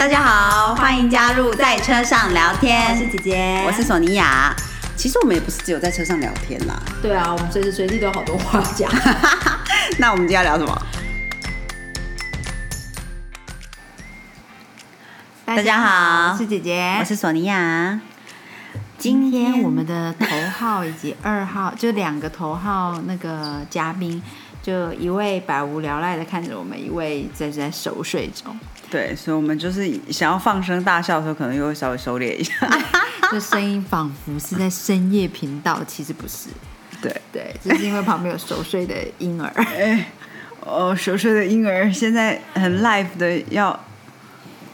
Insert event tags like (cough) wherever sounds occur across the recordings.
大家好，欢迎加入在车上聊天。我是姐姐，我是索尼娅。其实我们也不是只有在车上聊天啦。对啊，我们随时随地都有好多话讲。(laughs) 那我们今天要聊什么？大家好，我是姐姐，我是索尼娅。今天我们的头号以及二号，就两个头号那个嘉宾，就一位百无聊赖的看着我们，一位在在熟睡中。对，所以我们就是想要放声大笑的时候，可能又会稍微收敛一下。(laughs) 这声音仿佛是在深夜频道，其实不是。对对，就是因为旁边有熟睡的婴儿。(laughs) 哎，哦，熟睡的婴儿现在很 live 的要。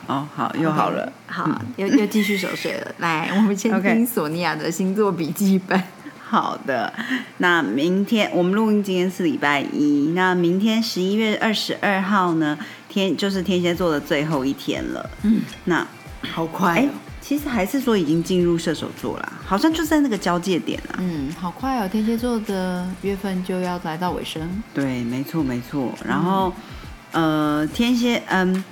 哦，好，又好了。好，又又继续熟睡了。来，我们先听索尼娅的星座笔记本。好的，那明天我们录音，今天是礼拜一。那明天十一月二十二号呢？天就是天蝎座的最后一天了。嗯，那好快。其实还是说已经进入射手座啦，好像就在那个交界点啦。嗯，好快哦，天蝎座的月份就要来到尾声。对，没错没错。然后，呃，天蝎，嗯，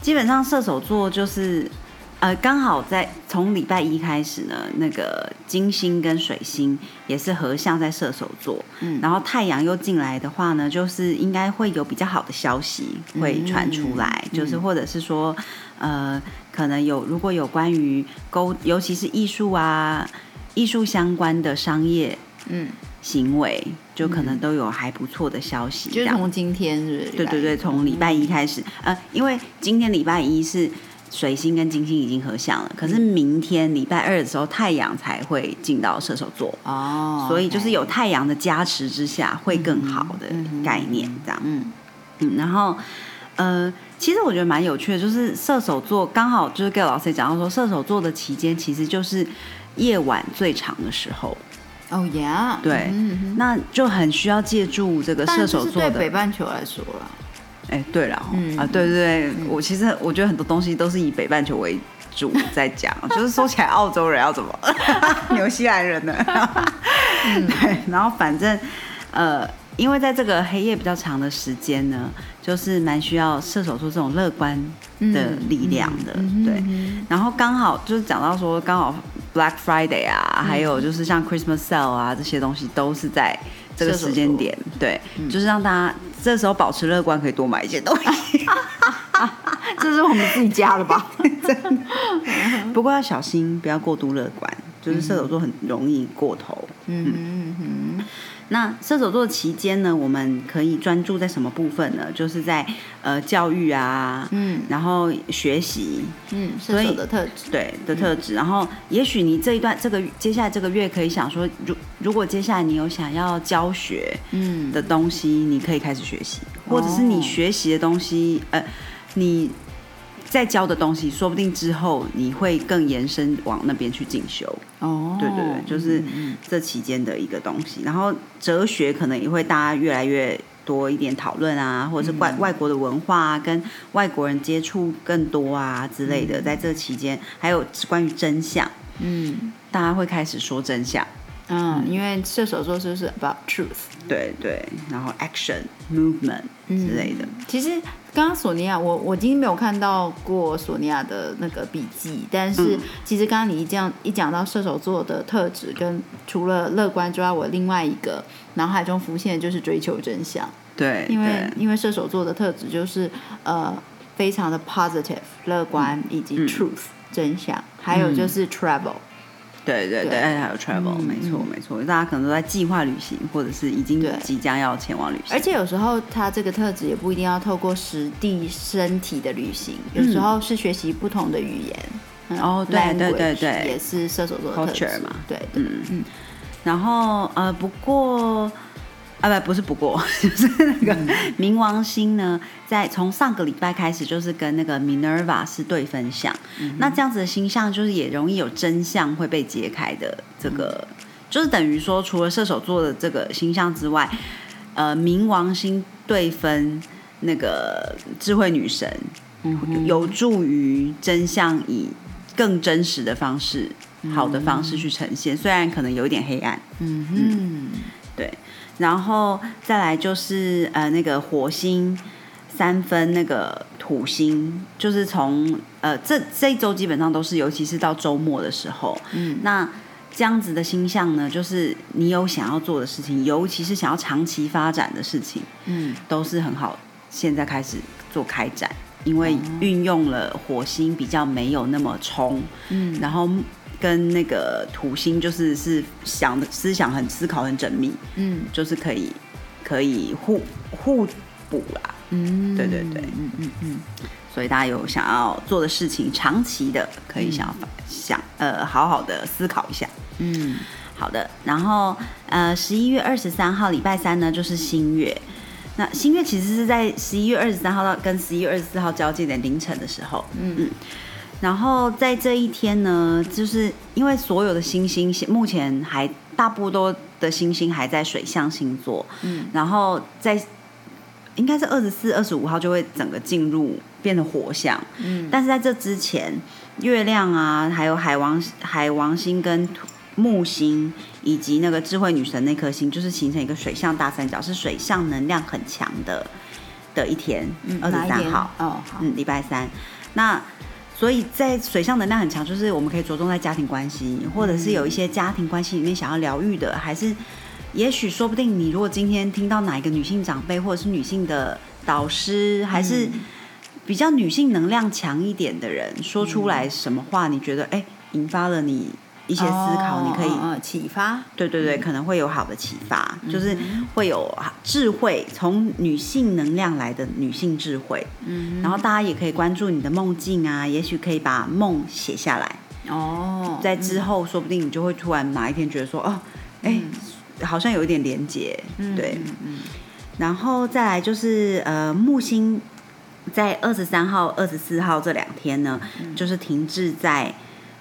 基本上射手座就是。呃，刚好在从礼拜一开始呢，那个金星跟水星也是合相在射手座，嗯，然后太阳又进来的话呢，就是应该会有比较好的消息会传出来，就是或者是说，呃，可能有如果有关于沟，尤其是艺术啊、艺术相关的商业，嗯，行为，就可能都有还不错的消息。就是从今天是？对对对，从礼拜一开始，呃，因为今天礼拜一是。水星跟金星已经合相了，可是明天礼拜二的时候，太阳才会进到射手座哦，所以就是有太阳的加持之下，会更好的概念这样。嗯嗯，然后呃，其实我觉得蛮有趣的，就是射手座刚好就是跟老师讲到说，射手座的期间其实就是夜晚最长的时候。哦呀，对，那就很需要借助这个射手座的北半球来说了。哎，对了，啊，对对对，我其实我觉得很多东西都是以北半球为主 (laughs) 在讲，就是说起来澳洲人要怎么，(laughs) 纽西兰人呢？(laughs) 对，然后反正呃，因为在这个黑夜比较长的时间呢，就是蛮需要射手座这种乐观的力量的，对。然后刚好就是讲到说，刚好 Black Friday 啊，还有就是像 Christmas Sale 啊这些东西都是在。这个时间点，对，就是让大家这时候保持乐观，可以多买一些东西。(laughs) 这是我们自己家 (laughs) 的吧？不过要小心，不要过度乐观，就是射手座很容易过头。嗯嗯嗯。那射手座期间呢，我们可以专注在什么部分呢？就是在呃教育啊，嗯，然后学习，嗯，射手的特质，对的特质。然后也许你这一段这个接下来这个月可以想说，如如果接下来你有想要教学嗯的东西，你可以开始学习，或者是你学习的东西，呃，你。在教的东西，说不定之后你会更延伸往那边去进修。哦，对对对，就是这期间的一个东西。然后哲学可能也会大家越来越多一点讨论啊，或者是外外国的文化啊，跟外国人接触更多啊之类的。在这期间，还有关于真相，嗯，大家会开始说真相。嗯，因为射手座就是 about truth？对对，然后 action movement 之类的。其实刚刚索尼娅，我我今天没有看到过索尼娅的那个笔记，但是其实刚刚你一这样一讲到射手座的特质，跟除了乐观之外，我另外一个脑海中浮现的就是追求真相。对，因为因为射手座的特质就是呃非常的 positive 乐观以及 truth 真相，还有就是 travel。对对对，还有 travel，没错没错，大家可能都在计划旅行，或者是已经即将要前往旅行。而且有时候他这个特质也不一定要透过实地身体的旅行，有时候是学习不同的语言。哦，对对对对，也是射手座的特质嘛。对，嗯嗯。然后呃，不过。啊不不是不过 (laughs) 就是那个冥王星呢，在从上个礼拜开始就是跟那个 Minerva 是对分相，那这样子的星象就是也容易有真相会被揭开的。这个就是等于说，除了射手座的这个星象之外，呃，冥王星对分那个智慧女神，有助于真相以更真实的方式、好的方式去呈现，虽然可能有一点黑暗。嗯嗯，对。然后再来就是呃那个火星三分那个土星，就是从呃这这一周基本上都是，尤其是到周末的时候，嗯，那这样子的星象呢，就是你有想要做的事情，尤其是想要长期发展的事情，嗯，都是很好，现在开始做开展，因为运用了火星比较没有那么冲，嗯，然后跟那个土星就是是想的思想很思考很缜密，嗯，就是可以可以互互补啦。嗯，对对对，嗯嗯嗯，所以大家有想要做的事情，长期的可以想要想呃好好的思考一下。嗯，好的。然后呃十一月二十三号礼拜三呢就是新月，那新月其实是在十一月二十三号到跟十一月二十四号交界点凌晨的时候。嗯嗯。然后在这一天呢，就是因为所有的星星目前还大部多的星星还在水象星座。嗯。然后在应该是二十四、二十五号就会整个进入变成火象，嗯，但是在这之前，月亮啊，还有海王、海王星跟木星，以及那个智慧女神那颗星，就是形成一个水象大三角，是水象能量很强的的一天，二十三号，哦，嗯，礼拜三。那所以在水象能量很强，就是我们可以着重在家庭关系，或者是有一些家庭关系里面想要疗愈的，还是。也许说不定，你如果今天听到哪一个女性长辈，或者是女性的导师，还是比较女性能量强一点的人，说出来什么话，你觉得哎，引发了你一些思考，你可以启发，对对对，可能会有好的启发，就是会有智慧，从女性能量来的女性智慧。嗯，然后大家也可以关注你的梦境啊，也许可以把梦写下来。哦，在之后说不定你就会突然哪一天觉得说，哦，哎。好像有一点连结，对，嗯然后再来就是呃木星在二十三号、二十四号这两天呢，就是停滞在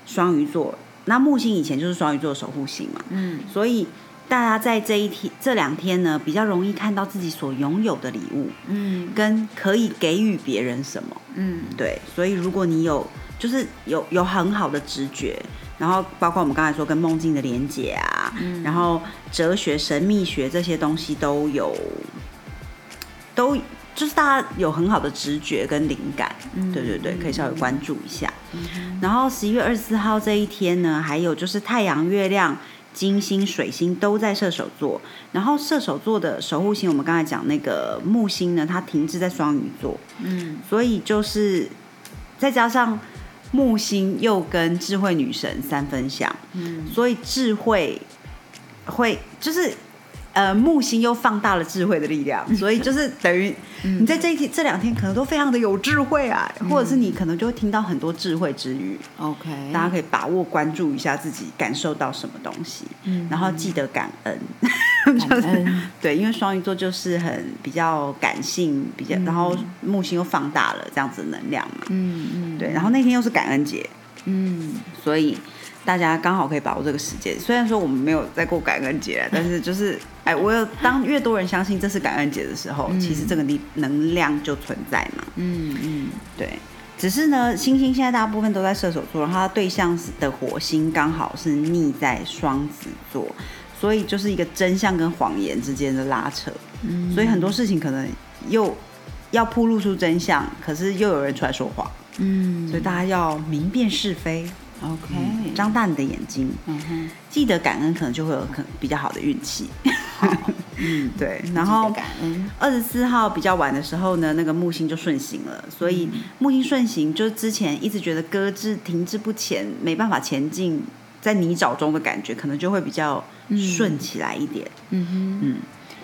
双鱼座。那木星以前就是双鱼座守护星嘛，嗯，所以大家在这一天、这两天呢，比较容易看到自己所拥有的礼物，嗯，跟可以给予别人什么，嗯，对。所以如果你有，就是有有很好的直觉。然后包括我们刚才说跟梦境的连接啊，然后哲学、神秘学这些东西都有，都就是大家有很好的直觉跟灵感，对对对，可以稍微关注一下。然后十一月二十四号这一天呢，还有就是太阳、月亮、金星、水星都在射手座，然后射手座的守护星，我们刚才讲那个木星呢，它停滞在双鱼座，嗯，所以就是再加上。木星又跟智慧女神三分相，嗯，所以智慧会就是。呃，木星又放大了智慧的力量，所以就是等于你在这一天、这两天可能都非常的有智慧啊，或者是你可能就会听到很多智慧之语。OK，大家可以把握关注一下自己感受到什么东西，然后记得感恩。(laughs) 感恩。对，因为双鱼座就是很比较感性，比较然后木星又放大了这样子能量嘛。嗯嗯，对，然后那天又是感恩节，嗯，所以。大家刚好可以把握这个时间，虽然说我们没有在过感恩节，(laughs) 但是就是，哎，我有当越多人相信这是感恩节的时候，其实这个力能量就存在嘛。嗯嗯，对。只是呢，星星现在大部分都在射手座，然后它对象的火星刚好是逆在双子座，所以就是一个真相跟谎言之间的拉扯。嗯，所以很多事情可能又要铺露出真相，可是又有人出来说谎。嗯，所以大家要明辨是非。OK，张大你的眼睛，嗯哼，记得感恩，可能就会有可比较好的运气。(laughs) 嗯，对。然后感恩。二十四号比较晚的时候呢，那个木星就顺行了，所以木星顺行，就是之前一直觉得搁置、停滞不前、没办法前进，在泥沼中的感觉，可能就会比较顺起来一点。嗯哼，嗯，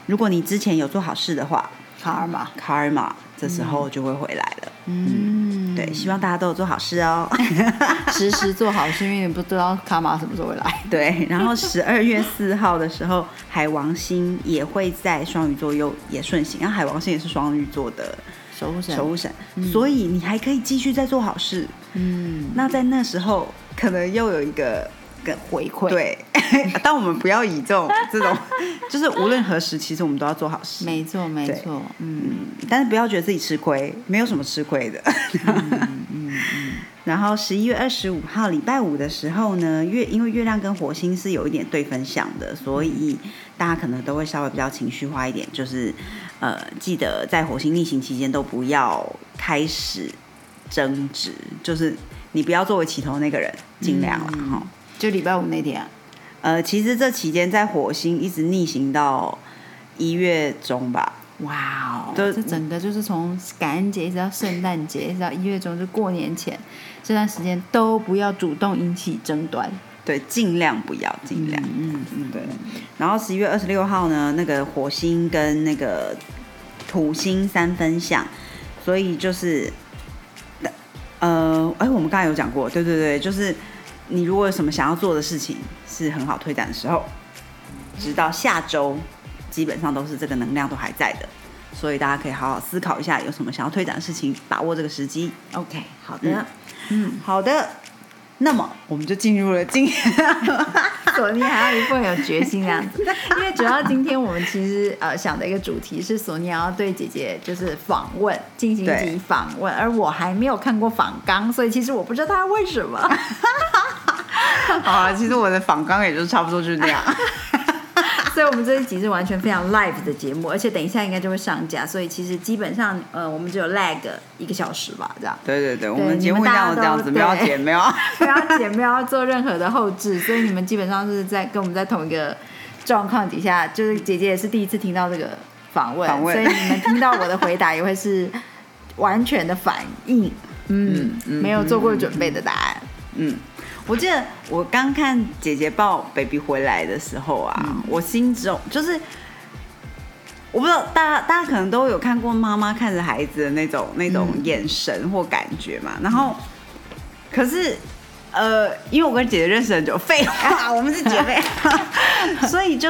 如果你之前有做好事的话，卡尔玛，卡尔玛，这时候就会回来了。嗯。对，希望大家都有做好事哦，(laughs) (laughs) 时时做好事，因为你不知道卡玛什么时候会来。对，然后十二月四号的时候，海王星也会在双鱼座又也顺行，然后海王星也是双鱼座的守护神，守护神，所以你还可以继续再做好事。嗯，那在那时候可能又有一个。个回馈对，(laughs) 但我们不要以这种 (laughs) 这种，就是无论何时，其实我们都要做好事。没错，没错，嗯，但是不要觉得自己吃亏，没有什么吃亏的。嗯嗯。(laughs) 然后十一月二十五号礼拜五的时候呢，月因为月亮跟火星是有一点对分相的，所以大家可能都会稍微比较情绪化一点，就是呃，记得在火星逆行期间都不要开始争执，就是你不要作为起头那个人，尽量了哈。就礼拜五那天，呃，其实这期间在火星一直逆行到一月中吧。哇哦，这整个就是从感恩节一直到圣诞节，一直到一月中，就过年前这段时间都不要主动引起争端。对，尽量不要，尽量。嗯嗯，对。然后十一月二十六号呢，那个火星跟那个土星三分相，所以就是，呃，哎，我们刚才有讲过，对对对，就是你如果有什么想要做的事情，是很好推展的时候，直到下周，基本上都是这个能量都还在的，所以大家可以好好思考一下，有什么想要推展的事情，把握这个时机。OK，好的，嗯，好的。那么我们就进入了今天，(laughs) 索尼还要一份有决心这样子，(laughs) 因为主要今天我们其实呃想的一个主题是索尼要对姐姐就是访问进行一集访问，而我还没有看过访纲，所以其实我不知道他为什么。(laughs) (laughs) 好啊，其实我的访纲也就差不多就是这样。(laughs) 所以，我们这一集是完全非常 live 的节目，而且等一下应该就会上架。所以，其实基本上，呃，我们只有 lag 一个小时吧，这样。对对 (laughs) 对，我们节目这样这样子，没有剪，没有，没有剪，没有做任何的后置，所以你们基本上是在跟我们在同一个状况底下。就是姐姐也是第一次听到这个访问，所以你们听到我的回答也会是完全的反应，嗯，没有做过准备的答案，嗯。我记得我刚看姐姐抱 baby 回来的时候啊，我心中就是我不知道大家大家可能都有看过妈妈看着孩子的那种那种眼神或感觉嘛。然后可是呃，因为我跟姐姐认识很久，废话，(laughs) 我们是姐妹，(laughs) 所以就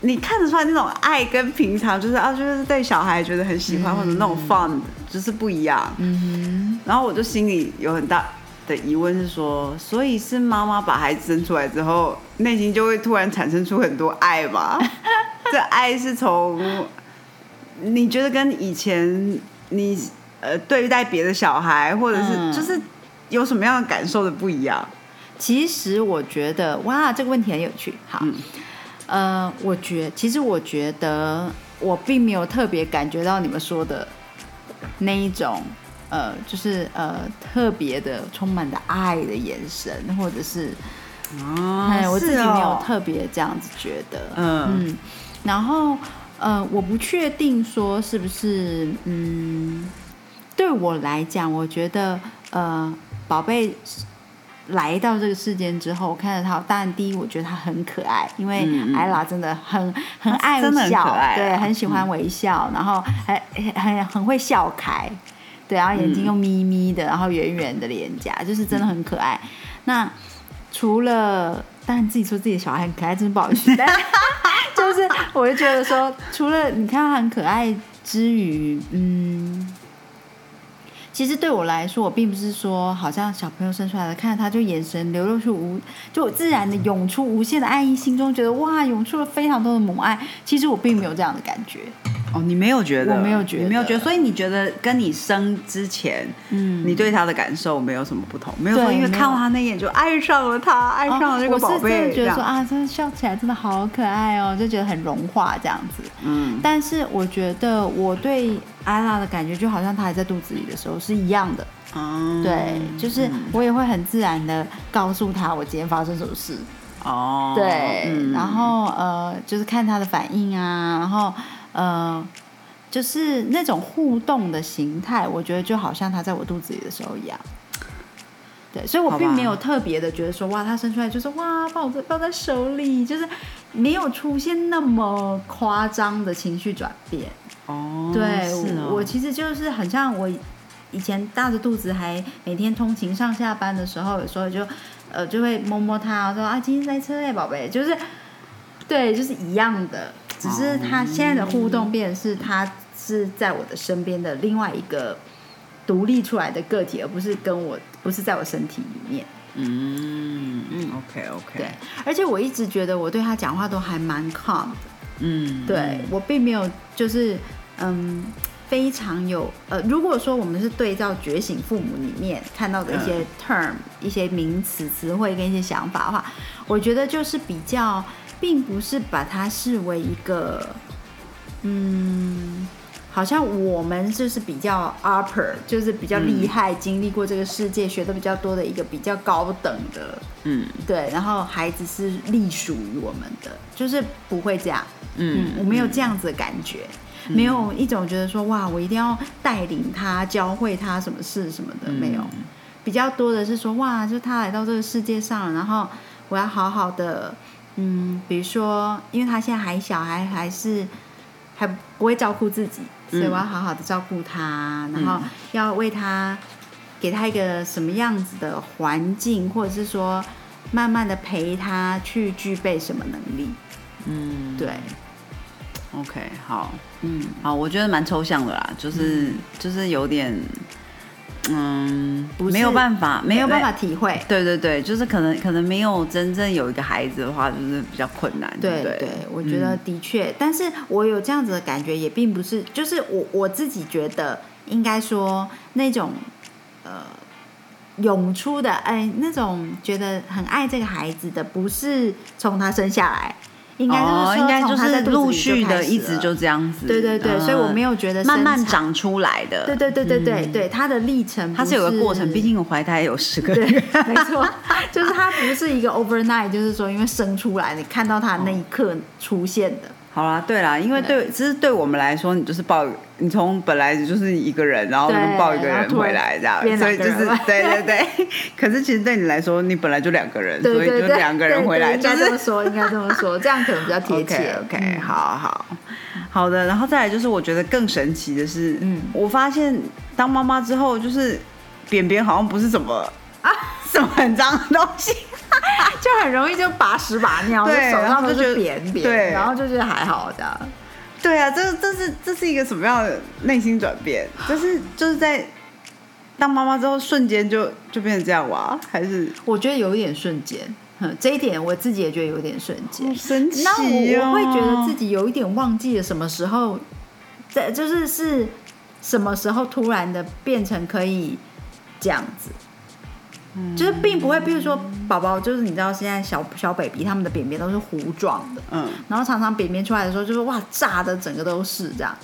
你看得出来那种爱跟平常就是啊，就是对小孩觉得很喜欢或者那种 fun 就是不一样。嗯哼，然后我就心里有很大。的疑问是说，所以是妈妈把孩子生出来之后，内心就会突然产生出很多爱吧？(laughs) 这爱是从你觉得跟以前你呃对待别的小孩，或者是就是有什么样的感受的不一样？其实我觉得，哇，这个问题很有趣。好，呃，我觉其实我觉得我并没有特别感觉到你们说的那一种。呃，就是呃，特别的充满着爱的眼神，或者是，哎，我自己没有特别这样子觉得，嗯，然后呃，我不确定说是不是，嗯，对我来讲，我觉得呃，宝贝来到这个世间之后，我看到他，当然第一，我觉得他很可爱，因为艾拉真的很很爱笑，对，很喜欢微笑，然后很很很会笑开。对，然后眼睛又眯眯的，然后圆圆的脸颊，就是真的很可爱。那除了当然自己说自己的小孩很可爱，真不好意思。(laughs) (laughs) 就是我就觉得说，除了你看他很可爱之余，嗯，其实对我来说，我并不是说好像小朋友生出来了，看着他就眼神流露出无，就自然的涌出无限的爱意，心中觉得哇，涌出了非常多的母爱。其实我并没有这样的感觉。哦，你没有觉得？我没有觉得，你没有觉得，所以你觉得跟你生之前，嗯，你对他的感受没有什么不同？没有说因为看到他那眼就爱上了他，爱上了这个宝贝，真的觉得说啊，真的笑起来真的好可爱哦，就觉得很融化这样子。嗯，但是我觉得我对艾拉的感觉就好像他还在肚子里的时候是一样的。嗯，对，就是我也会很自然的告诉他我今天发生什么事。哦，对，然后呃，就是看他的反应啊，然后。呃，就是那种互动的形态，我觉得就好像他在我肚子里的时候一样。对，所以我并没有特别的觉得说，哇，他生出来就是哇，抱在抱在手里，就是没有出现那么夸张的情绪转变。哦，对，我其实就是很像我以前大着肚子还每天通勤上下班的时候，有时候就呃就会摸摸他，说啊，今天塞车哎，宝贝，就是对，就是一样的。只是他现在的互动变是，他是在我的身边的另外一个独立出来的个体，而不是跟我不是在我身体里面。嗯嗯，OK OK。对，而且我一直觉得我对他讲话都还蛮 calm 的。嗯，对我并没有就是嗯非常有呃，如果说我们是对照《觉醒父母》里面看到的一些 term、一些名词词汇跟一些想法的话，我觉得就是比较。并不是把它视为一个嗯，好像我们就是比较 upper，就是比较厉害，经历过这个世界，学的比较多的一个比较高等的，嗯对。然后孩子是隶属于我们的，就是不会这样，嗯嗯，我没有这样子的感觉。没有一种觉得说哇，我一定要带领他、教会他什么事什么的，没有。比较多的是说哇，就他来到这个世界上，然后我要好好的，嗯，比如说，因为他现在还小，还还是还不会照顾自己，所以我要好好的照顾他，然后要为他给他一个什么样子的环境，或者是说慢慢的陪他去具备什么能力。嗯，对，，OK，好，嗯，好，我觉得蛮抽象的啦，就是、就是有点，嗯，没有办法，没有办法。体会。对对对，就是可能可能没有真正有一个孩子的话，就是比较困难，对对？我觉得的确，但是我有这样子的感觉，也并不是，就是我我自己觉得，应该说那种呃涌出的，哎，那种觉得很爱这个孩子的，不是从他生下来，应该就是应该就是陆续的，一直就这样子。对对对，所以我没有有觉得慢慢，长出来的。对对对对对对，它的历程不它是有个过程，毕竟我怀胎有十个对，月。没错，就是它不是一个 overnight，就是说因为生出来，你看到它那一刻出现的。好啦，对啦，因为对，其实对我们来说，你就是抱，你从本来就是一个人，然后就抱一个人回来这样，变所以就是对对 (laughs) 对。可是其实对你来说，你本来就两个人，所以就两个人回来，应该就是这么说，应该这么说，这样可能比较贴 (laughs) 切。OK，嗯好好好的。然后再来就是，我觉得更神奇的是，嗯我发现当妈妈之后，就是扁扁好像不是什么啊什么很脏的东西。(laughs) 就很容易就拔屎拔尿，就对手上都然后就是扁扁，对然后就觉得还好这样。对啊，这这是这是一个什么样的内心转变？就是就是在当妈妈之后，瞬间就就变成这样哇？还是我觉得有一点瞬间，嗯，这一点我自己也觉得有点瞬间。神奇、哦？那我我会觉得自己有一点忘记了什么时候，在就是是什么时候突然的变成可以这样子。就是并不会，比如说宝宝，就是你知道现在小小 baby 他们的便便都是糊状的，嗯，然后常常便便出来的时候，就是哇炸的整个都是这样，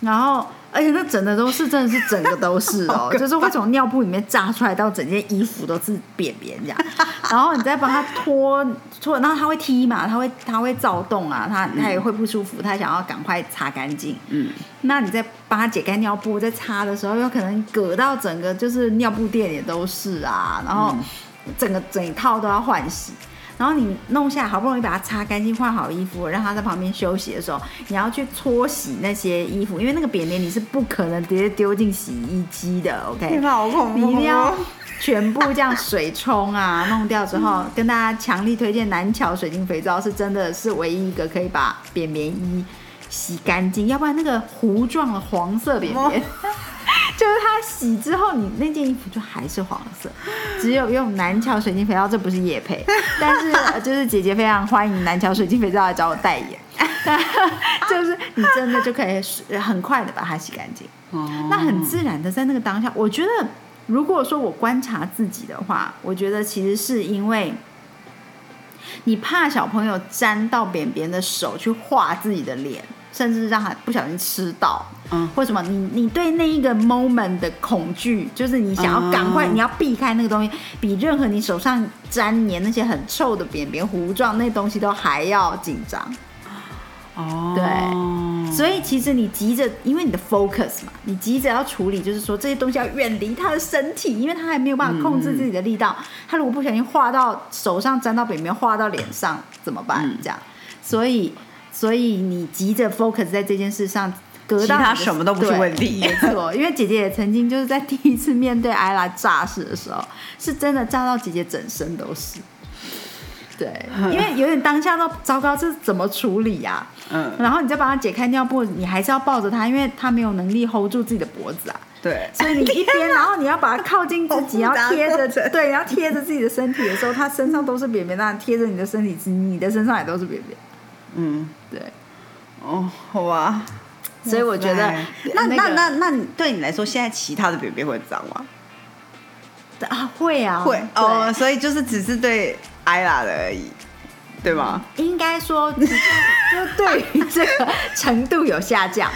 然后而且那整的都是真的是整个都是哦，就是会从尿布里面炸出来到整件衣服都是便便这样，(laughs) 然后你再帮他脱脱，然后他会踢嘛，他会他会躁动啊，他他也会不舒服，他想要赶快擦干净，嗯，那你再帮他解开尿布，在擦的时候，有可能隔到整个就是尿布垫也都是啊，然后整个整一套都要换洗。然后你弄下来，好不容易把它擦干净，换好衣服，让它在旁边休息的时候，你要去搓洗那些衣服，因为那个扁扁你是不可能直接丢进洗衣机的，OK？(laughs) 好恐怖！你一定要全部这样水冲啊，弄掉之后，跟大家强力推荐南桥水晶肥皂，是真的是唯一一个可以把扁扁衣洗干净，要不然那个糊状的黄色便便，(laughs) 就是它洗之后，你那件衣服就还是黄色。只有用南桥水晶肥皂，这不是叶配，(laughs) 但是呃就是姐姐非常欢迎南桥水晶肥皂来找我代言，(laughs) 就是你真的就可以很快的把它洗干净。哦那很自然的在那个当下，我觉得如果说我观察自己的话，我觉得其实是因为你怕小朋友沾到扁扁的手去画自己的脸，甚至让他不小心吃到，嗯，或什么，你你对那一个 moment 的恐惧，就是你想要赶快，嗯你要避开那个东西，比任何你手上粘黏那些很臭的扁扁糊状那东西都还要紧张。哦，对所以其实你急着，因为你的 focus 嘛，你急着要处理，就是说这些东西要远离他的身体，因为他还没有办法控制自己的力道。他如果不小心画到手上，沾到扁扁，画到脸上怎么办？嗯这样，所以所以你急着 focus 在这件事上。其他什么都不是对问题没错。因为姐姐也曾经就是在第一次面对艾拉炸事的时候，是真的炸到姐姐整身都是。对，(laughs) 因为有点当下都糟糕，这怎么处理呀、嗯，然后你再帮他解开尿布，你还是要抱着他，因为他没有能力 hold 住自己的脖子啊。对，所以你一边，然后你要把它靠近自己，(laughs) 要贴着对，要贴着自己的身体的时候，他身上都是便便，那贴着你的身体，你的身上也都是便便。嗯，对，哦，好吧。所以我觉得那那那那对你来说，现在其他的便便会很脏吗？啊，会啊，会哦，所以就是只是对艾拉的而已，对吗？应该说，其就对于这个程度有下降，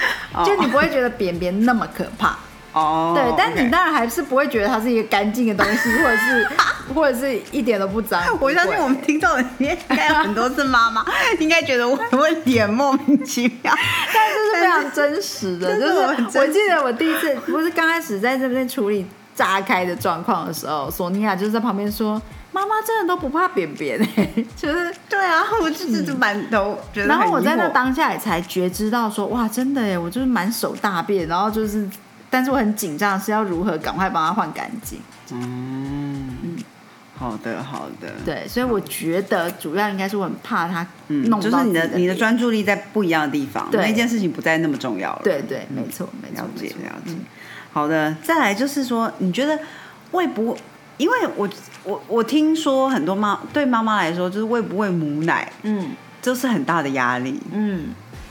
就你不会觉得便便那么可怕。(laughs) 哦，对，但你当然还是不会觉得它是一个干净的东西，(laughs) 或者是或者是一点都不脏。我相信我们听众里面应该有很多是妈妈，(laughs) 应该觉得我的问题很莫名其妙。但这是非常真实的，(laughs) 就是我记得我第一次不是刚开始在这边处理炸开的状况的时候，索尼娅就是在旁边说：“妈妈真的都不怕扁扁哎、就是。对啊，我就是就满头。然后我在那当下也才觉知到说，哇，真的哎，我就是满手大便，然后就是，但是我很紧张，是要如何赶快帮他换干净。嗯，好的好的，对，所以我觉得主要应该是我很怕他嗯，弄到就是你的你的专注力在不一样的地方，对那件事情不再那么重要了。对对，没错没错了解了解。好的，再来就是说，你觉得喂不？因为我我我听说很多妈对妈妈来说，就是喂不喂母奶，嗯这是很大的压力。嗯，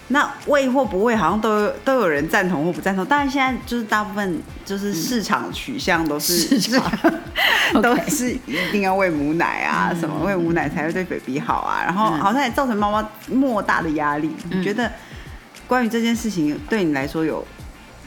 那喂或不喂，好像都有都有人赞同或不赞同。但是，现在就是大部分就是市场取向都是、市场 (laughs) 都是一定要喂母奶啊，什么喂母奶才会对 baby 好啊。然后嗯好像也造成妈妈莫大的压力。你觉得关于这件事情对你来说有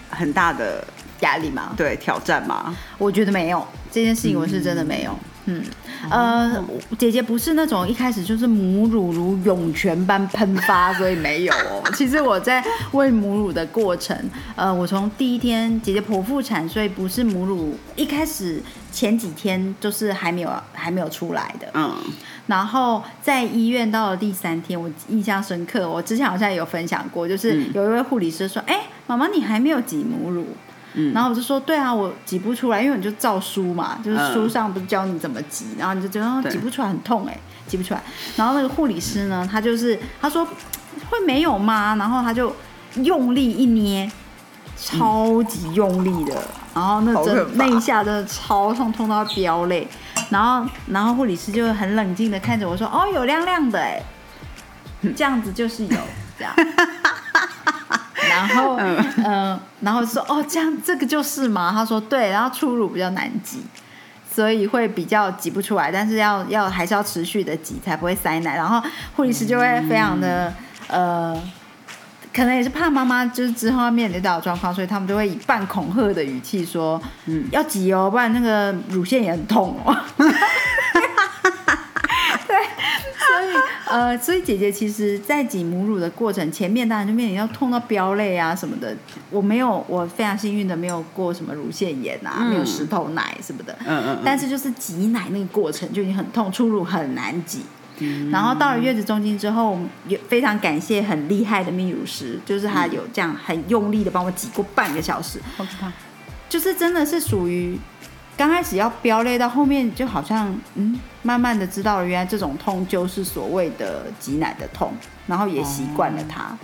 很大的压力吗？对挑战吗？我觉得没有这件事情，我是真的没有。嗯，呃，姐姐不是那种一开始就是母乳如涌泉般喷发，所以没有哦。其实我在喂母乳的过程，呃，我从第一天姐姐剖腹产，所以不是母乳，一开始前几天就是还没有还没有出来的。嗯，然后在医院到了第三天，我印象深刻。我之前好像也有分享过，就是嗯有一位护理师说：“哎、妈妈，你还没有挤母乳。”嗯然后我就说：“对啊，我挤不出来，因为你就照书嘛，就是嗯书上不是教你怎么挤，然后你就觉得挤不出来很痛哎、挤不出来。然后那个护理师呢，他就是他说会没有吗？然后他就用力一捏，超级用力的，然后那真那一下真的超痛，痛到飙泪。然后然后护理师就很冷静的看着我说：“哦，有亮亮的哎，这样子就是有这样。”然后嗯、呃然后说：“哦，这样这个就是嘛？”他说：“对。”然后初乳比较难挤。所以会比较挤不出来，但是要要还是要持续的挤，才不会塞奶。然后护理师就会非常的、呃，可能也是怕妈妈就是之后要面临到的状况，所以他们就会以半恐吓的语气说：“嗯，要挤哦，不然那个乳腺也很痛哦。(laughs) ” (laughs) 对，所以呃，所以姐姐其实，在挤母乳的过程，前面当然就面临要痛到飙泪啊什么的。我没有，我非常幸运的没有过什么乳腺炎啊，没有石头奶什么的。嗯嗯嗯但是就是挤奶那个过程就已经很痛，初乳很难挤。然后到了月子中心之后，也非常感谢很厉害的泌乳师，就是他有这样很用力的帮我挤过半个小时，好可怕。就是真的是属于刚开始要飙泪，到后面就好像嗯，慢慢的知道了原来这种痛就是所谓的挤奶的痛，然后也习惯了它。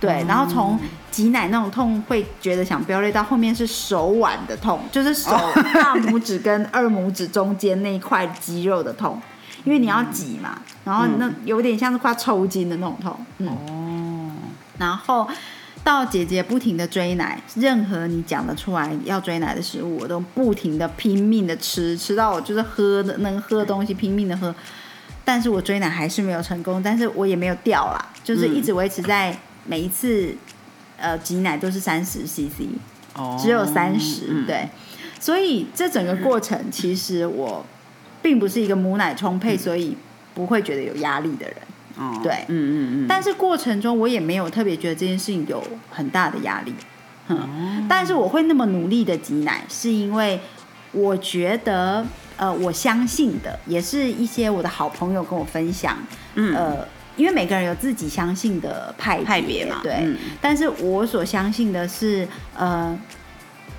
对，然后从挤奶那种痛会觉得想飙泪，到后面是手腕的痛，就是手大拇指跟二拇指中间那一块肌肉的痛，因为你要挤嘛，然后那有点像是快抽筋的那种痛。嗯，哦，然后到姐姐不停的追奶，任何你讲得出来要追奶的食物，我都不停的拼命的吃，吃到我就是喝的能喝的东西拼命的喝，但是我追奶还是没有成功，但是我也没有掉啦，就是一直维持在每一次呃挤奶都是三十 CC，哦只有三十、嗯。对，所以这整个过程其实我并不是一个母奶充沛，所以不会觉得有压力的人。哦。对。嗯嗯嗯，但是过程中我也没有特别觉得这件事情有很大的压力，嗯，但是我会那么努力的挤奶，是因为我觉得，呃，我相信的也是一些我的好朋友跟我分享，嗯。呃，因为每个人有自己相信的派派别嘛。对，嗯。但是我所相信的是，呃，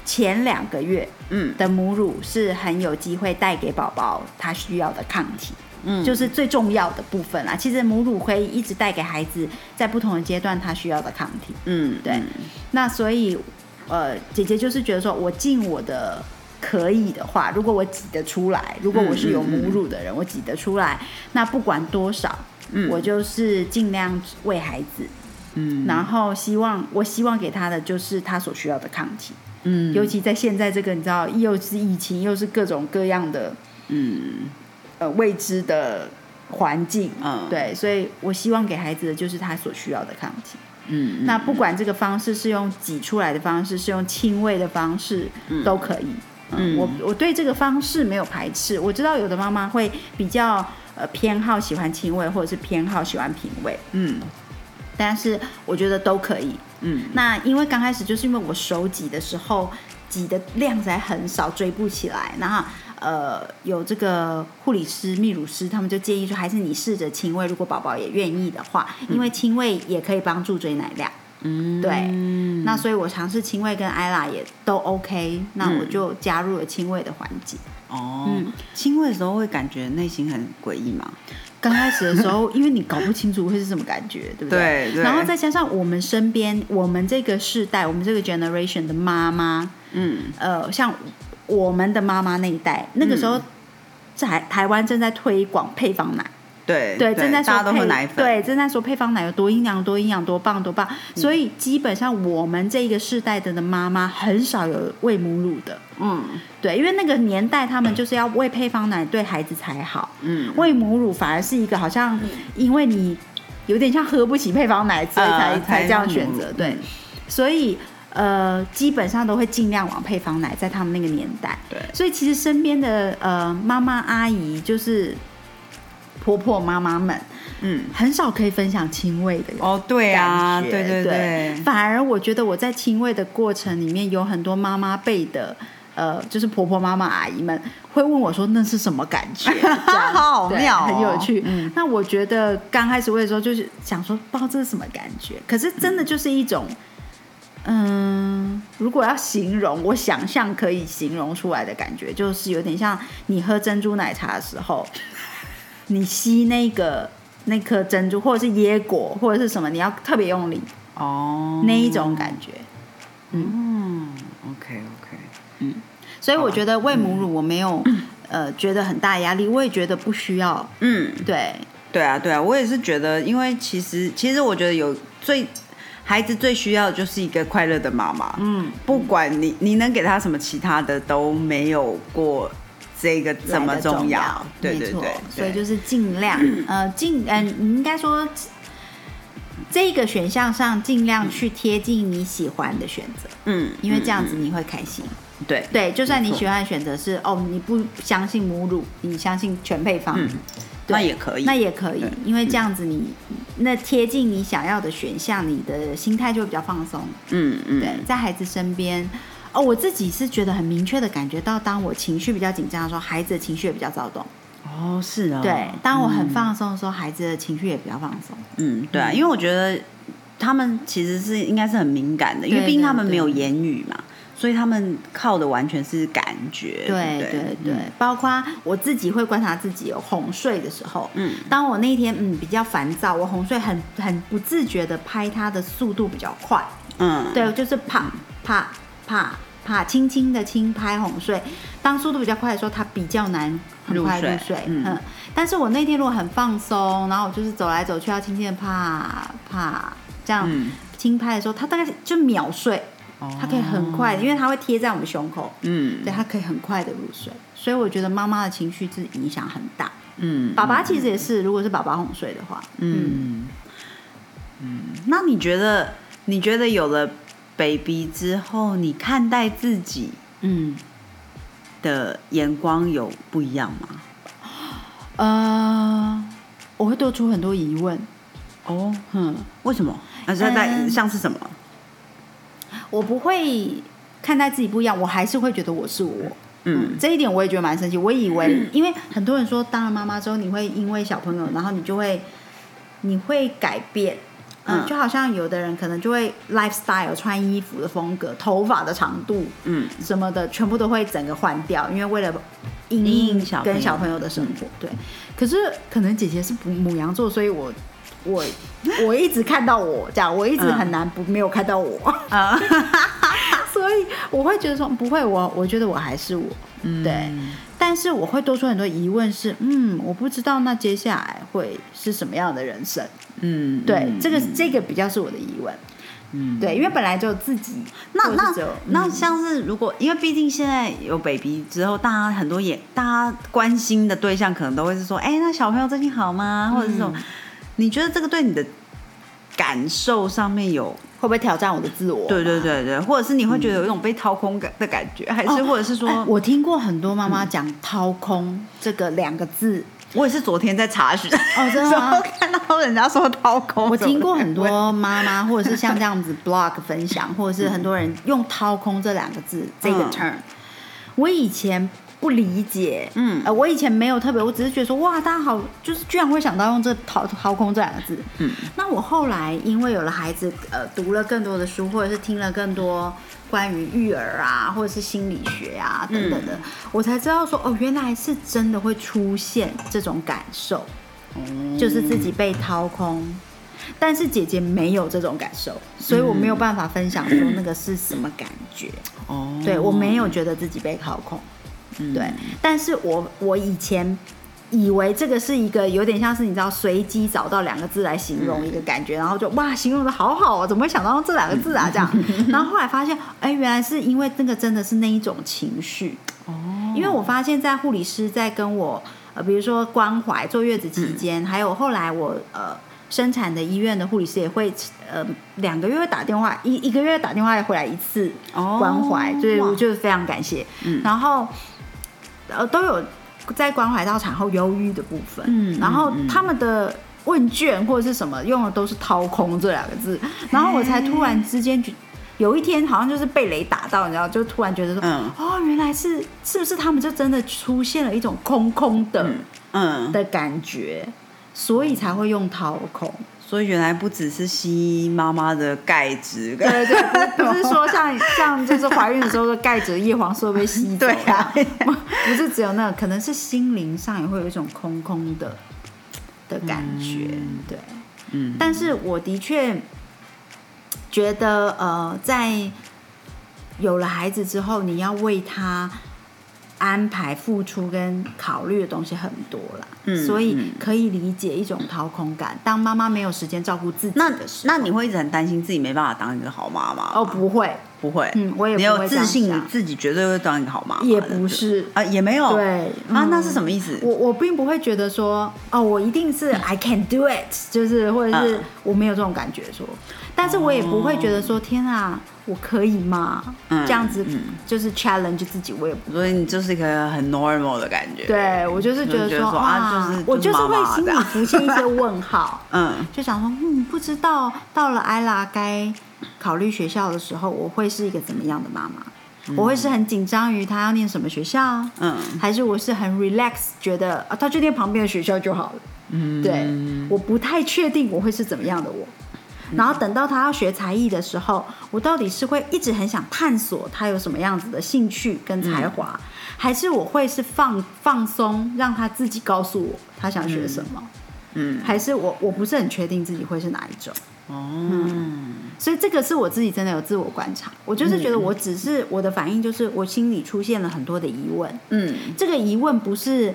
前两个月嗯。的母乳是很有机会带给宝宝他需要的抗体。嗯就是最重要的部分啦。其实母乳会一直带给孩子在不同的阶段他需要的抗体。嗯对，那所以呃，姐姐就是觉得说我尽我的可以的话，如果我挤得出来，如果我是有母乳的人，我挤得出来，那不管多少，嗯我就是尽量喂孩子。嗯然后希望我希望给他的就是他所需要的抗体，嗯尤其在现在这个你知道又是疫情又是各种各样的嗯呃未知的环境，嗯对，所以我希望给孩子的就是他所需要的抗体。嗯，那不管这个方式是用挤出来的方式，是用亲喂的方式，都可以。嗯，我我对这个方式没有排斥。我知道有的妈妈会比较呃偏好喜欢亲喂，或者是偏好喜欢平味，嗯但是我觉得都可以。嗯那因为刚开始就是因为我手挤的时候挤的量实在很少，追不起来，然后呃有这个护理师、泌乳师他们就建议说，还是你试着亲喂，如果宝宝也愿意的话，因为亲喂也可以帮助追奶量。嗯，对，那所以我尝试亲喂跟艾拉也都 OK，那我就加入了亲喂的环节。哦，嗯亲喂的时候会感觉内心很诡异吗？刚开始的时候，(laughs) 因为你搞不清楚会是什么感觉，对不对？对对然后再加上我们身边，我们这个世代，我们这个 generation 的妈妈，嗯呃，像我们的妈妈那一代，那个时候在台湾正在推广配方奶，对对，正在说配奶粉，对，正在说配方奶有多营养、多营养、多棒、多棒。所以基本上我们这个世代的的妈妈很少有喂母乳的，嗯。对，因为那个年代他们就是要喂配方奶对孩子才好，嗯。喂母乳反而是一个好像因为你有点像喝不起配方奶，所以才、呃才这样选择对，所以。呃，基本上都会尽量往配方奶，在他们那个年代。对所以其实身边的呃妈妈阿姨，就是婆婆妈妈们，嗯，很少可以分享亲喂的哦对啊，对对对，反而我觉得我在亲喂的过程里面，有很多妈妈辈的。呃，就是婆婆妈妈阿姨们会问我说：“那是什么感觉？” (laughs) 对好妙哦很有趣。嗯那我觉得刚开始喂的时候，就是想说，不知道这是什么感觉。可是真的就是一种，嗯，如果要形容，我想象可以形容出来的感觉，就是有点像你喝珍珠奶茶的时候，你吸那个那颗珍珠，或者是椰果，或者是什么，你要特别用力，哦，那一种感觉。嗯，OK OK，嗯所以我觉得喂母乳我没有、呃觉得很大压力，我也觉得不需要。嗯，对，对啊对啊，我也是觉得，因为其实其实我觉得有最孩子最需要的就是一个快乐的妈妈，嗯，不管你你能给他什么其他的都没有过这个这么重要，对对对，所以就是尽量 (clears throat) 呃尽嗯、你应该说这个选项上尽量去贴近你喜欢的选择，嗯，因为这样子你会开心。对对，就算你喜欢的选择是哦，你不相信母乳，你相信全配方，那也可以，那也可以，因为这样子你那贴近你想要的选项，你的心态就会比较放松。嗯嗯，对，在孩子身边，哦，我自己是觉得很明确的感觉到，当我情绪比较紧张的时候，孩子的情绪也比较躁动。哦是啊，对，当我很放松的时候，孩子的情绪也比较放松。嗯，对啊，因为我觉得他们其实是应该是很敏感的，因为毕竟他们没有言语嘛，所以他们靠的完全是感觉。对对对？对，包括我自己会观察自己有哄睡的时候，嗯，当我那一天嗯比较烦躁，我哄睡很很不自觉的拍他的速度比较快，嗯，对，就是啪啪啪啪，轻轻的轻拍哄睡。当速度比较快的时候，他比较难很快入入睡睡。嗯。嗯，但是我那天如果很放松，然后我就是走来走去，要轻轻的啪啪这样嗯。轻拍的时候，他大概就秒睡，他可以很快，因为他会贴在我们胸口，嗯对，他可以很快的入睡。所以我觉得妈妈的情绪是影响很大。嗯爸爸其实也是，如果是爸爸哄睡的话，嗯嗯，那你觉得你觉得有了 baby 之后，你看待自己嗯，的眼光有不一样吗？呃，我会多出很多疑问。哦，嗯，为什么？那是在嗯像是什么？我不会看待自己不一样，我还是会觉得我是我。嗯这一点我也觉得蛮生气。我以为，因为很多人说当了妈妈之后，你会因为小朋友，然后你就会你会改变。嗯，嗯就好像有的人可能就会 lifestyle 穿衣服的风格、头发的长度嗯什么的，全部都会整个换掉，因为为了因因应小跟小朋友的生活。对，可是可能姐姐是母母羊座，所以我我我一直看到我这样，我一直嗯很难不没有看到我。啊，(laughs) 所以我会觉得说不会，我我觉得我还是我，嗯对。但是我会多出很多疑问是，嗯，我不知道那接下来会是什么样的人生。嗯，对，嗯这个这个比较是我的疑问。嗯，对，因为本来就自己，那那嗯那像是如果，因为毕竟现在有 baby 之后，大家很多也大家关心的对象可能都会是说，哎、那小朋友最近好吗？或者是什么？你觉得这个对你的感受上面有？会不会挑战我的自我？对对对对，或者是你会觉得有一种被掏空感的感觉，还是哦或者是说，哎我听过很多妈妈讲“掏空”这个两个字，我也是昨天在查询哦真的吗？(laughs) 看到人家说掏空，我听过很多妈妈，或者是像这样子 blog 分享，或者是很多人用“掏空”这两个字这个嗯。term，我以前不理解，嗯。呃，我以前没有特别，我只是觉得说，哇，大家好，就是居然会想到用这“掏掏空”这两个字，嗯，那我后来因为有了孩子，呃，读了更多的书，或者是听了更多关于育儿啊，或者是心理学啊等等的，我才知道说，哦，原来是真的会出现这种感受，就是自己被掏空。但是姐姐没有这种感受，所以我没有办法分享说那个是什么感觉。哦，对我没有觉得自己被掏空，对，但是我我以前以为这个是一个有点像是你知道随机找到两个字来形容一个感觉，然后就哇形容的好好哦，怎么会想到用这两个字啊这样？(laughs) 然后后来发现，哎，原来是因为那个真的是那一种情绪，哦，因为我发现，在护理师在跟我呃，比如说关怀坐月子期间，还有后来我呃生产的医院的护理师也会呃两个月会打电话，一一个月打电话回来一次哦关怀，所以我就是非常感谢。嗯。然后呃都有在关怀到产后忧郁的部分，嗯然后他们的。问卷或者是什么用的都是“掏空”这两个字，然后我才突然之间觉，有一天好像就是被雷打到，你知道，就突然觉得说，嗯哦，原来是是不是他们就真的出现了一种空空的、嗯，的感觉，所以才会用掏空。所以原来不只是吸妈妈的钙质，对对对，不不是说像 (laughs) 像就是怀孕的时候的钙质、叶黄素被吸走，对啊不 (laughs) 不是只有那个，可能是心灵上也会有一种空空的的感觉，对。嗯，但是我的确觉得，呃，在有了孩子之后，你要为他安排、付出跟考虑的东西很多了，嗯所以嗯。可以理解一种掏空感。当妈妈没有时间照顾自己那的时候，那你会一直很担心自己没办法当一个好妈妈哦不会，不会，嗯我也没有自信，你自己绝对会当一个好妈妈，也不是。啊，也没有，对啊，嗯。那是什么意思？我我并不会觉得说，哦，我一定是 I can do it，就是或者是嗯我没有这种感觉说，但是我也不会觉得说，天啊，我可以吗？嗯这样子嗯就是 challenge 自己，我也不。所以你就是一个很 normal 的感觉，，对我就是觉得说，啊就是我就是会心里浮现一些问号，(laughs) 嗯就想说，嗯，不知道到了艾拉该考虑学校的时候，我会是一个怎么样的妈妈？我会是很紧张于他要念什么学校，嗯还是我是很 relax，觉得啊，他就念旁边的学校就好了。嗯，对，我不太确定我会是怎么样的我。然后等到他要学才艺的时候，我到底是会一直很想探索他有什么样子的兴趣跟才华，还是我会是放放松，让他自己告诉我他想学什么？嗯，还是我我不是很确定自己会是哪一种？哦，所以这个是我自己真的有自我观察，我就是觉得我只是我的反应就是我心里出现了很多的疑问，嗯。这个疑问不是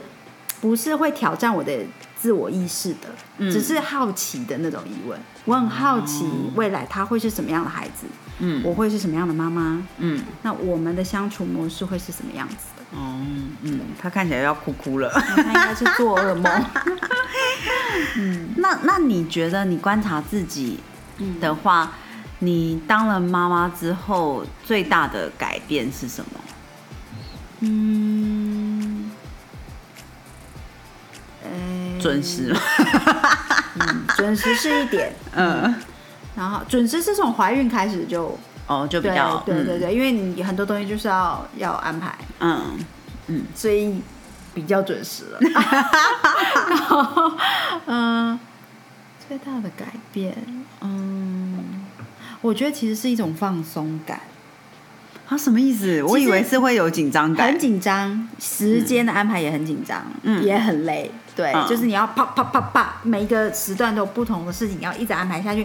不是会挑战我的自我意识的，只是好奇的那种疑问。我很好奇未来他会是什么样的孩子，嗯我会是什么样的妈妈，嗯，那我们的相处模式会是什么样子的？哦，嗯，他看起来要哭哭了。(laughs) 他应该是做噩梦。(laughs) 嗯那那你觉得你观察自己的话，你当了妈妈之后最大的改变是什么？嗯，准时吗？嗯准时是一点，(laughs) 嗯，然后准时是从怀孕开始就哦，就比对较对对对，因为你很多东西就是要要安排，嗯所以比较准时了。(laughs) 然后，嗯，最大的改变，嗯，我觉得其实是一种放松感，啊，什么意思？我以为是会有紧张感很。紧张，时间的安排也很紧张，嗯也很累。对，嗯就是你要啪啪啪啪，每一个时段都有不同的事情要一直安排下去。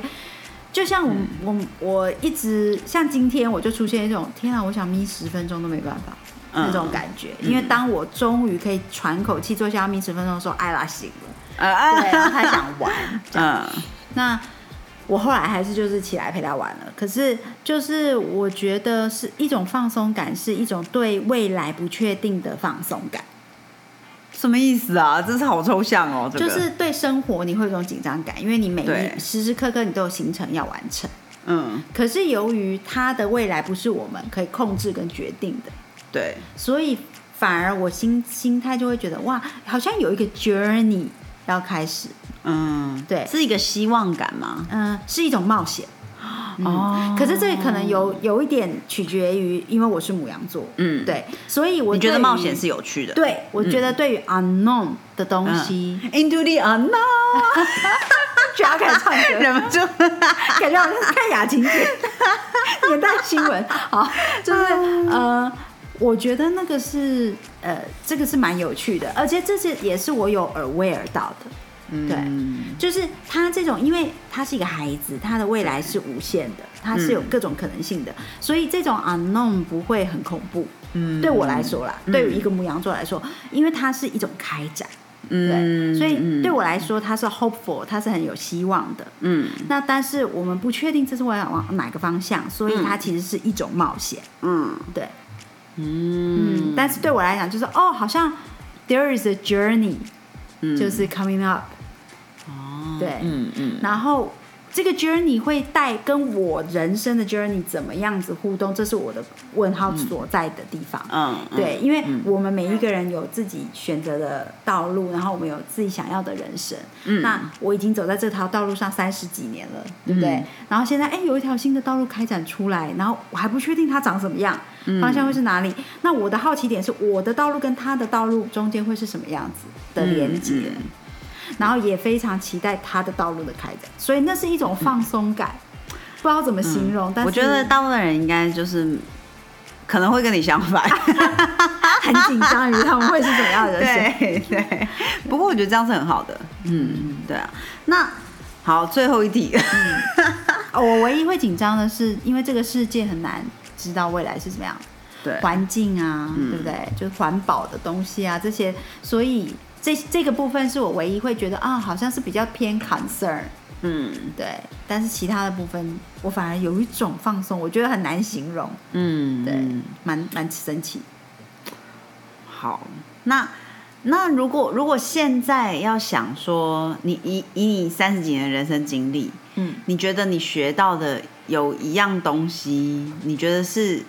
就像我、我我一直像今天我就出现一种天啊，我想眯十分钟都没办法。嗯那种感觉，因为当我终于可以喘口气坐下要眯十分钟的时候，艾拉醒了，呃对，然后他想玩，(laughs) 嗯那我后来还是就是起来陪他玩了。可是就是我觉得是一种放松感，是一种对未来不确定的放松感。什么意思啊？真是好抽象哦。这就是对生活你会有种紧张感，因为你每一时时刻刻你都有行程要完成。嗯，可是由于他的未来不是我们可以控制跟决定的，对，所以反而我心心态就会觉得哇，好像有一个 journey 要开始。嗯，对是一个希望感吗？嗯，是一种冒险。哦，可是这可能有有一点取决于，因为我是母羊座，嗯，对，所以我觉得冒险是有趣的？对，我觉得对于 unknown 的东西，，Into the unknown，就要开始唱歌，忍不住。感觉好像是看雅琴姐 (laughs) 年代新闻，好，就是呃，我觉得那个是呃，这个是蛮有趣的，而且这是也是我有 aware 到的。对，就是他这种，因为他是一个孩子，他的未来是无限的，他是有各种可能性的，所以这种 unknown 不会很恐怖。嗯。对我来说啦，对于一个母羊座来说，因为它是一种开展，对，嗯。所以对我来说，它是 hopeful，它是很有希望的。嗯。那但是我们不确定这是为了往哪个方向，所以它其实是一种冒险。嗯。对，嗯。嗯，但是对我来讲，就是哦，好像 there is a journey，、就是 coming up。哦对嗯嗯然后这个 journey 会带跟我人生的 journey 怎么样子互动，这是我的问号所在的地方。嗯，对，因为我们每一个人有自己选择的道路，然后我们有自己想要的人生。嗯那我已经走在这条道路上三十几年了，对不对？嗯然后现在哎，有一条新的道路开展出来，然后我还不确定它长什么样，嗯方向会是哪里。那我的好奇点是，我的道路跟他的道路中间会是什么样子的连接？嗯嗯然后也非常期待他的道路的开展，所以那是一种放松感，不知道怎么形容。但我觉得大部分人应该就是可能会跟你相反。(laughs) 很紧张于他们会是怎么样的人生。(laughs) 对对，不过我觉得这样是很好的。嗯，对啊。那好，最后一题。嗯我唯一会紧张的是，因为这个世界很难知道未来是怎么样，对，环境啊，对不对？就是环保的东西啊，这些，所以这这个部分是我唯一会觉得啊，好像是比较偏 concern，嗯对。但是其他的部分，我反而有一种放松，我觉得很难形容，嗯，对，蛮蛮神奇。好，那那如果如果现在要想说，你以以你三十几年的人生经历，嗯，你觉得你学到的有一样东西，你觉得是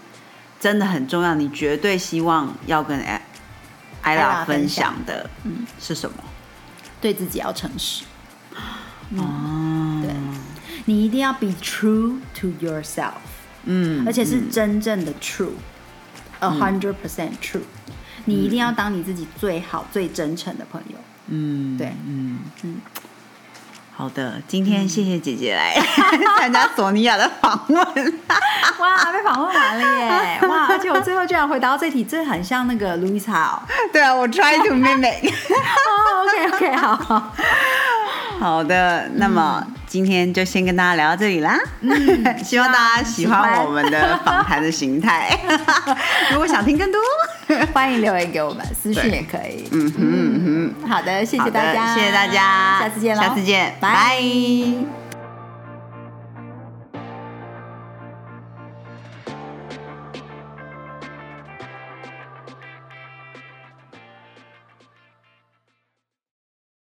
真的很重要，你绝对希望要跟艾艾拉分享。的，嗯，是什么？对自己要诚实，哦，对。你一定要 be true to yourself，嗯而且是真正的 true，a hundred percent true。你一定要当你自己最好、最真诚的朋友。嗯，对嗯嗯好的，今天谢谢姐姐来 (laughs) 参加索尼娅的访问。哇，被访问完了耶！(laughs) 哇，而且我最后居然回答到这题，这很像那个 Louis 哦。对啊，我 try to mimic。(laughs) 哦，OK OK，好好。好的，那么今天就先跟大家聊到这里啦。(laughs) 希望大家喜欢我们的访谈的形态。(laughs) 如果想听更多，(laughs) 欢迎留言给我们，私信也可以。嗯哼嗯哼，好的，谢谢大家，谢谢大家，下次见喽，下次见，拜。拜